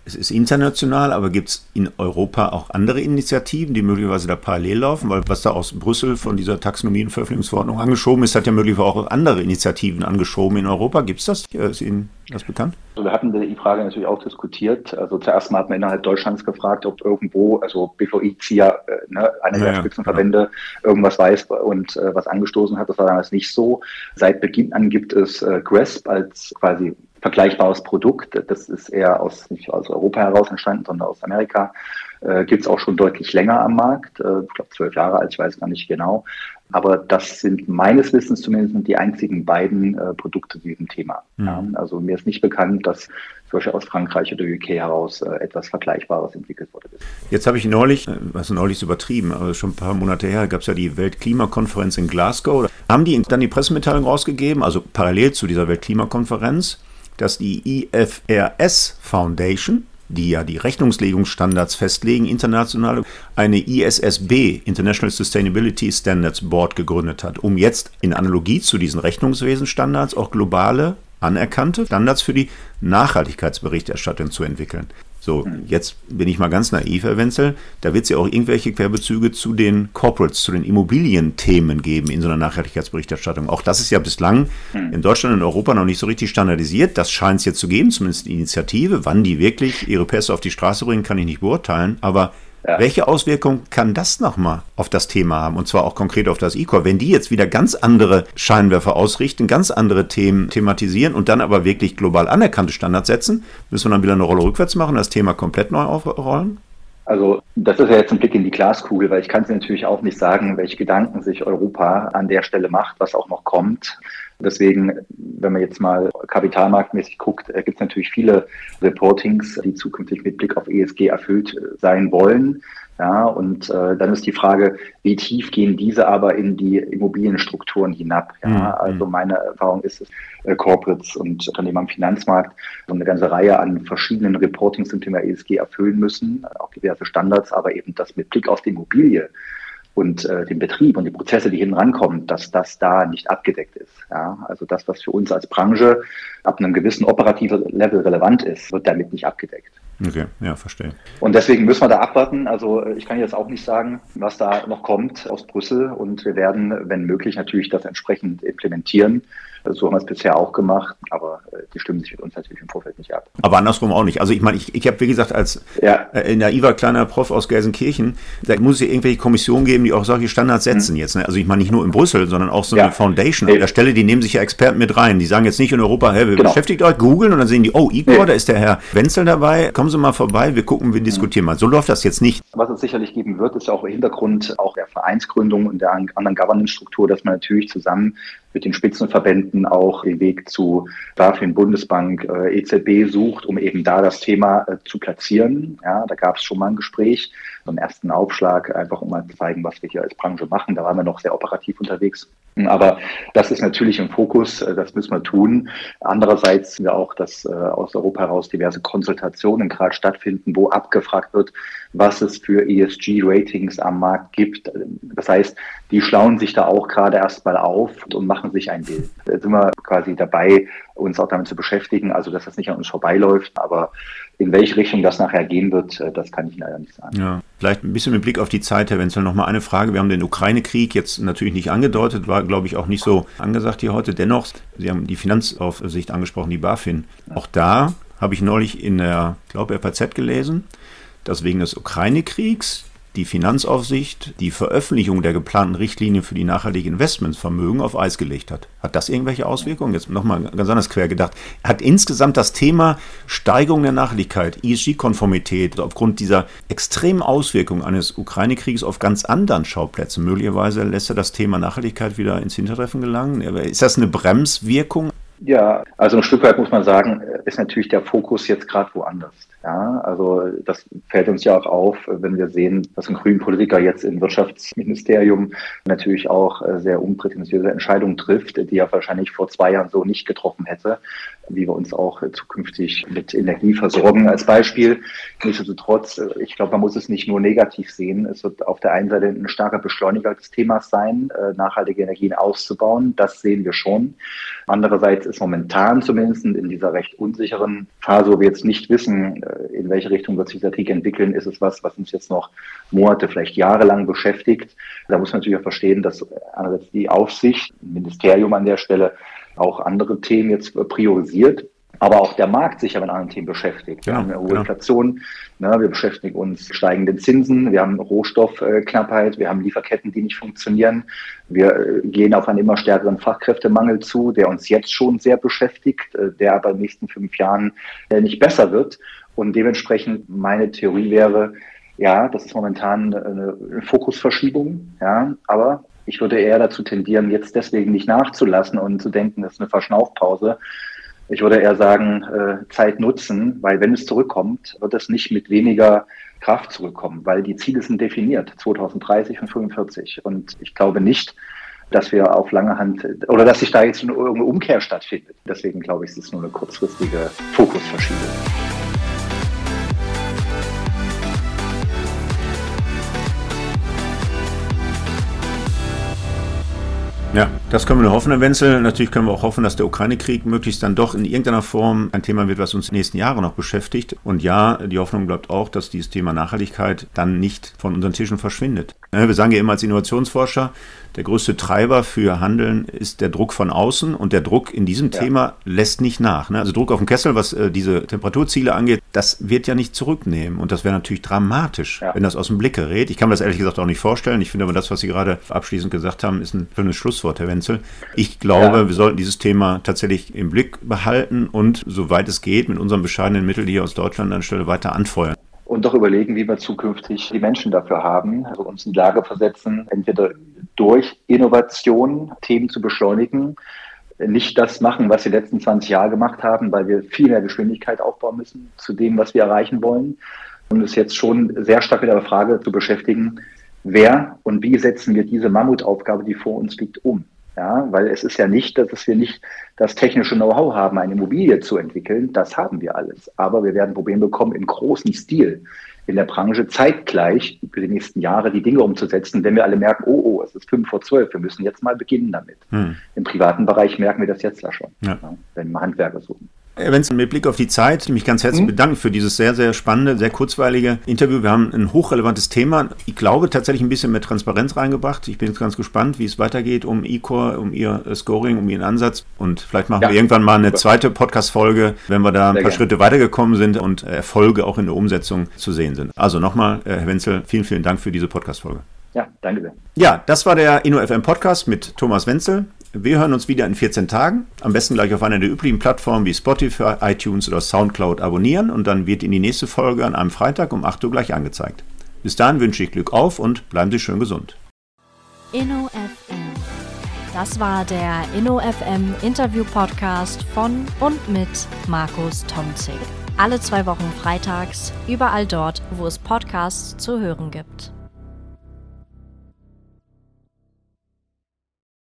Es ist international, aber gibt es in Europa auch andere Initiativen, die möglicherweise da parallel laufen? Weil was da aus Brüssel von dieser Taxonomie- und Veröffentlichungsverordnung angeschoben ist, hat ja möglicherweise auch andere Initiativen angeschoben in Europa. Gibt es das? Ist Ihnen das bekannt? Also wir hatten die Frage natürlich auch diskutiert. Also zuerst mal hat man innerhalb Deutschlands gefragt, ob irgendwo, also BVI, CIA, äh, ne, einer der ja, Spitzenverbände, ja. irgendwas weiß und äh, was angestoßen hat. Das war damals nicht so. Seit Beginn an gibt es äh, GRESP als quasi vergleichbares Produkt. Das ist eher aus, nicht aus Europa heraus entstanden, sondern aus Amerika. Äh, Gibt es auch schon deutlich länger am Markt. Äh, ich glaube, zwölf Jahre alt, ich weiß gar nicht genau. Aber das sind meines Wissens zumindest die einzigen beiden äh, Produkte zu diesem Thema. Mhm. Ja, also mir ist nicht bekannt, dass solche aus Frankreich oder UK heraus äh, etwas Vergleichbares entwickelt wurde. Jetzt habe ich neulich, äh, was neulich ist übertrieben, aber schon ein paar Monate her, gab es ja die Weltklimakonferenz in Glasgow. Haben die dann die Pressemitteilung rausgegeben, also parallel zu dieser Weltklimakonferenz, dass die IFRS Foundation, die ja die Rechnungslegungsstandards festlegen, international eine ISSB, International Sustainability Standards Board, gegründet hat, um jetzt in Analogie zu diesen Rechnungswesenstandards auch globale anerkannte Standards für die Nachhaltigkeitsberichterstattung zu entwickeln. So, jetzt bin ich mal ganz naiv, Herr Wenzel. Da wird es ja auch irgendwelche Querbezüge zu den Corporates, zu den Immobilienthemen geben in so einer Nachhaltigkeitsberichterstattung. Auch das ist ja bislang hm. in Deutschland und Europa noch nicht so richtig standardisiert. Das scheint es jetzt zu geben, zumindest die Initiative. Wann die wirklich ihre Pässe auf die Straße bringen, kann ich nicht beurteilen. Aber ja. Welche Auswirkungen kann das nochmal auf das Thema haben? Und zwar auch konkret auf das E-Core. Wenn die jetzt wieder ganz andere Scheinwerfer ausrichten, ganz andere Themen thematisieren und dann aber wirklich global anerkannte Standards setzen, müssen wir dann wieder eine Rolle rückwärts machen, das Thema komplett neu aufrollen? Also das ist ja jetzt ein Blick in die Glaskugel, weil ich kann es natürlich auch nicht sagen, welche Gedanken sich Europa an der Stelle macht, was auch noch kommt. Deswegen, wenn man jetzt mal kapitalmarktmäßig guckt, äh, gibt es natürlich viele Reportings, die zukünftig mit Blick auf ESG erfüllt äh, sein wollen. Ja, und äh, dann ist die Frage, wie tief gehen diese aber in die Immobilienstrukturen hinab? Ja, mhm. also meine Erfahrung ist äh, Corporates und Unternehmen am Finanzmarkt so eine ganze Reihe an verschiedenen Reportings zum Thema ESG erfüllen müssen, auch diverse Standards, aber eben das mit Blick auf die Immobilie und äh, den Betrieb und die Prozesse, die hinten rankommen, dass das da nicht abgedeckt ist. Ja? Also das, was für uns als Branche ab einem gewissen operativen Level relevant ist, wird damit nicht abgedeckt. Okay, ja, verstehe. Und deswegen müssen wir da abwarten. Also äh, ich kann jetzt auch nicht sagen, was da noch kommt aus Brüssel und wir werden, wenn möglich, natürlich das entsprechend implementieren. So haben wir es bisher auch gemacht, aber äh, die stimmen sich mit uns natürlich im Vorfeld nicht ab. Aber andersrum auch nicht. Also ich meine, ich, ich habe, wie gesagt, als ja. äh, naiver kleiner Prof aus Gelsenkirchen, da muss es ja irgendwelche Kommissionen geben, die auch solche Standards setzen mhm. jetzt. Ne? Also ich meine nicht nur in Brüssel, sondern auch so eine ja. Foundation an der Stelle, die nehmen sich ja Experten mit rein. Die sagen jetzt nicht in Europa, hey, wir genau. beschäftigt euch, googeln und dann sehen die, oh, ICOR, nee. da ist der Herr Wenzel dabei, kommen Sie mal vorbei, wir gucken, wir diskutieren mhm. mal. So läuft das jetzt nicht. Was es sicherlich geben wird, ist auch im Hintergrund auch der Vereinsgründung und der anderen Governance-Struktur, dass man natürlich zusammen mit den Spitzenverbänden auch den Weg zu BaFin, Bundesbank, äh, EZB sucht, um eben da das Thema äh, zu platzieren. Ja, da gab es schon mal ein Gespräch, so einen ersten Aufschlag, einfach um mal zu zeigen, was wir hier als Branche machen. Da waren wir noch sehr operativ unterwegs. Aber das ist natürlich im Fokus, äh, das müssen wir tun. Andererseits sind wir auch, dass äh, aus Europa heraus diverse Konsultationen gerade stattfinden, wo abgefragt wird, was es für ESG-Ratings am Markt gibt. Das heißt, die schlauen sich da auch gerade erstmal auf und machen sich ein Bild. Da sind wir quasi dabei, uns auch damit zu beschäftigen, also dass das nicht an uns vorbeiläuft, aber in welche Richtung das nachher gehen wird, äh, das kann ich leider nicht sagen. Ja, vielleicht ein bisschen mit Blick auf die Zeit, Herr Wenzel, noch mal eine Frage. Wir haben den Ukraine-Krieg jetzt natürlich nicht angedeutet, war, glaube ich, auch nicht so angesagt hier heute. Dennoch, Sie haben die Finanzaufsicht angesprochen, die BaFin. Auch da habe ich neulich in der, glaube FAZ gelesen, dass wegen des Ukraine-Kriegs die Finanzaufsicht die Veröffentlichung der geplanten Richtlinie für die nachhaltige Investmentsvermögen auf Eis gelegt hat. Hat das irgendwelche Auswirkungen? Jetzt nochmal ganz anders quer gedacht. Hat insgesamt das Thema Steigerung der Nachhaltigkeit, ESG-Konformität aufgrund dieser extremen Auswirkungen eines Ukraine-Krieges auf ganz anderen Schauplätzen, möglicherweise lässt er das Thema Nachhaltigkeit wieder ins Hintertreffen gelangen? Ist das eine Bremswirkung? Ja, also ein Stück weit muss man sagen, ist natürlich der Fokus jetzt gerade woanders. Ja, also das fällt uns ja auch auf, wenn wir sehen, dass ein grünen Politiker jetzt im Wirtschaftsministerium natürlich auch äh, sehr unprätentiöse Entscheidungen trifft, die er wahrscheinlich vor zwei Jahren so nicht getroffen hätte, wie wir uns auch zukünftig mit Energie versorgen als Beispiel. Nichtsdestotrotz, äh, ich glaube, man muss es nicht nur negativ sehen. Es wird auf der einen Seite ein starker Beschleuniger des Themas sein, äh, nachhaltige Energien auszubauen. Das sehen wir schon. Andererseits ist momentan zumindest in dieser recht unsicheren Phase, wo wir jetzt nicht wissen, äh, in welche Richtung wird sich der Krieg entwickeln, ist es was, was uns jetzt noch Monate, vielleicht jahrelang beschäftigt. Da muss man natürlich auch verstehen, dass einerseits die Aufsicht, Ministerium an der Stelle, auch andere Themen jetzt priorisiert aber auch der Markt sich ja mit anderen Themen beschäftigt. Wir genau, haben eine hohe genau. Inflation, ne, wir beschäftigen uns mit steigenden Zinsen, wir haben Rohstoffknappheit, wir haben Lieferketten, die nicht funktionieren. Wir äh, gehen auf einen immer stärkeren Fachkräftemangel zu, der uns jetzt schon sehr beschäftigt, äh, der aber in den nächsten fünf Jahren äh, nicht besser wird. Und dementsprechend meine Theorie wäre, ja, das ist momentan eine Fokusverschiebung, ja, aber ich würde eher dazu tendieren, jetzt deswegen nicht nachzulassen und zu denken, das ist eine Verschnaufpause, ich würde eher sagen, äh, Zeit nutzen, weil wenn es zurückkommt, wird es nicht mit weniger Kraft zurückkommen, weil die Ziele sind definiert, 2030 und 45. Und ich glaube nicht, dass wir auf lange Hand oder dass sich da jetzt eine Umkehr stattfindet. Deswegen glaube ich, es ist nur eine kurzfristige Fokusverschiebung. Ja, das können wir nur hoffen, Herr Wenzel. Natürlich können wir auch hoffen, dass der Ukraine-Krieg möglichst dann doch in irgendeiner Form ein Thema wird, was uns in nächsten Jahren noch beschäftigt. Und ja, die Hoffnung bleibt auch, dass dieses Thema Nachhaltigkeit dann nicht von unseren Tischen verschwindet. Wir sagen ja immer als Innovationsforscher, der größte Treiber für Handeln ist der Druck von außen und der Druck in diesem ja. Thema lässt nicht nach. Ne? Also Druck auf dem Kessel, was äh, diese Temperaturziele angeht, das wird ja nicht zurücknehmen und das wäre natürlich dramatisch, ja. wenn das aus dem Blick gerät. Ich kann mir das ehrlich gesagt auch nicht vorstellen. Ich finde aber das, was Sie gerade abschließend gesagt haben, ist ein schönes Schlusswort, Herr Wenzel. Ich glaube, ja. wir sollten dieses Thema tatsächlich im Blick behalten und soweit es geht mit unseren bescheidenen Mitteln hier aus Deutschland anstelle weiter anfeuern und doch überlegen, wie wir zukünftig die Menschen dafür haben, also uns in die Lage versetzen, entweder durch Innovation Themen zu beschleunigen, nicht das machen, was wir die letzten 20 Jahre gemacht haben, weil wir viel mehr Geschwindigkeit aufbauen müssen zu dem, was wir erreichen wollen. Und es jetzt schon sehr stark mit der Frage zu beschäftigen, wer und wie setzen wir diese Mammutaufgabe, die vor uns liegt, um. Ja, weil es ist ja nicht, dass wir nicht das technische Know-how haben, eine Immobilie zu entwickeln. Das haben wir alles. Aber wir werden Probleme bekommen im großen Stil in der Branche zeitgleich für die nächsten Jahre die Dinge umzusetzen, wenn wir alle merken, oh, oh, es ist fünf vor zwölf, wir müssen jetzt mal beginnen damit. Hm. Im privaten Bereich merken wir das jetzt ja schon, ja. Ja, wenn wir Handwerker suchen. Herr Wenzel, mit Blick auf die Zeit, mich ganz herzlich mhm. bedanken für dieses sehr, sehr spannende, sehr kurzweilige Interview. Wir haben ein hochrelevantes Thema. Ich glaube, tatsächlich ein bisschen mehr Transparenz reingebracht. Ich bin jetzt ganz gespannt, wie es weitergeht um E-Core, um Ihr Scoring, um Ihren Ansatz. Und vielleicht machen ja. wir irgendwann mal eine zweite Podcast-Folge, wenn wir da ein sehr paar gerne. Schritte weitergekommen sind und Erfolge auch in der Umsetzung zu sehen sind. Also nochmal, äh, Herr Wenzel, vielen, vielen Dank für diese Podcast-Folge. Ja, danke sehr. Ja, das war der InnoFM Podcast mit Thomas Wenzel. Wir hören uns wieder in 14 Tagen. Am besten gleich auf einer der üblichen Plattformen wie Spotify, iTunes oder Soundcloud abonnieren und dann wird Ihnen die nächste Folge an einem Freitag um 8 Uhr gleich angezeigt. Bis dahin wünsche ich Glück auf und bleiben Sie schön gesund. InnoFM. Das war der InnoFM Interview Podcast von und mit Markus Tomzig. Alle zwei Wochen freitags, überall dort, wo es Podcasts zu hören gibt.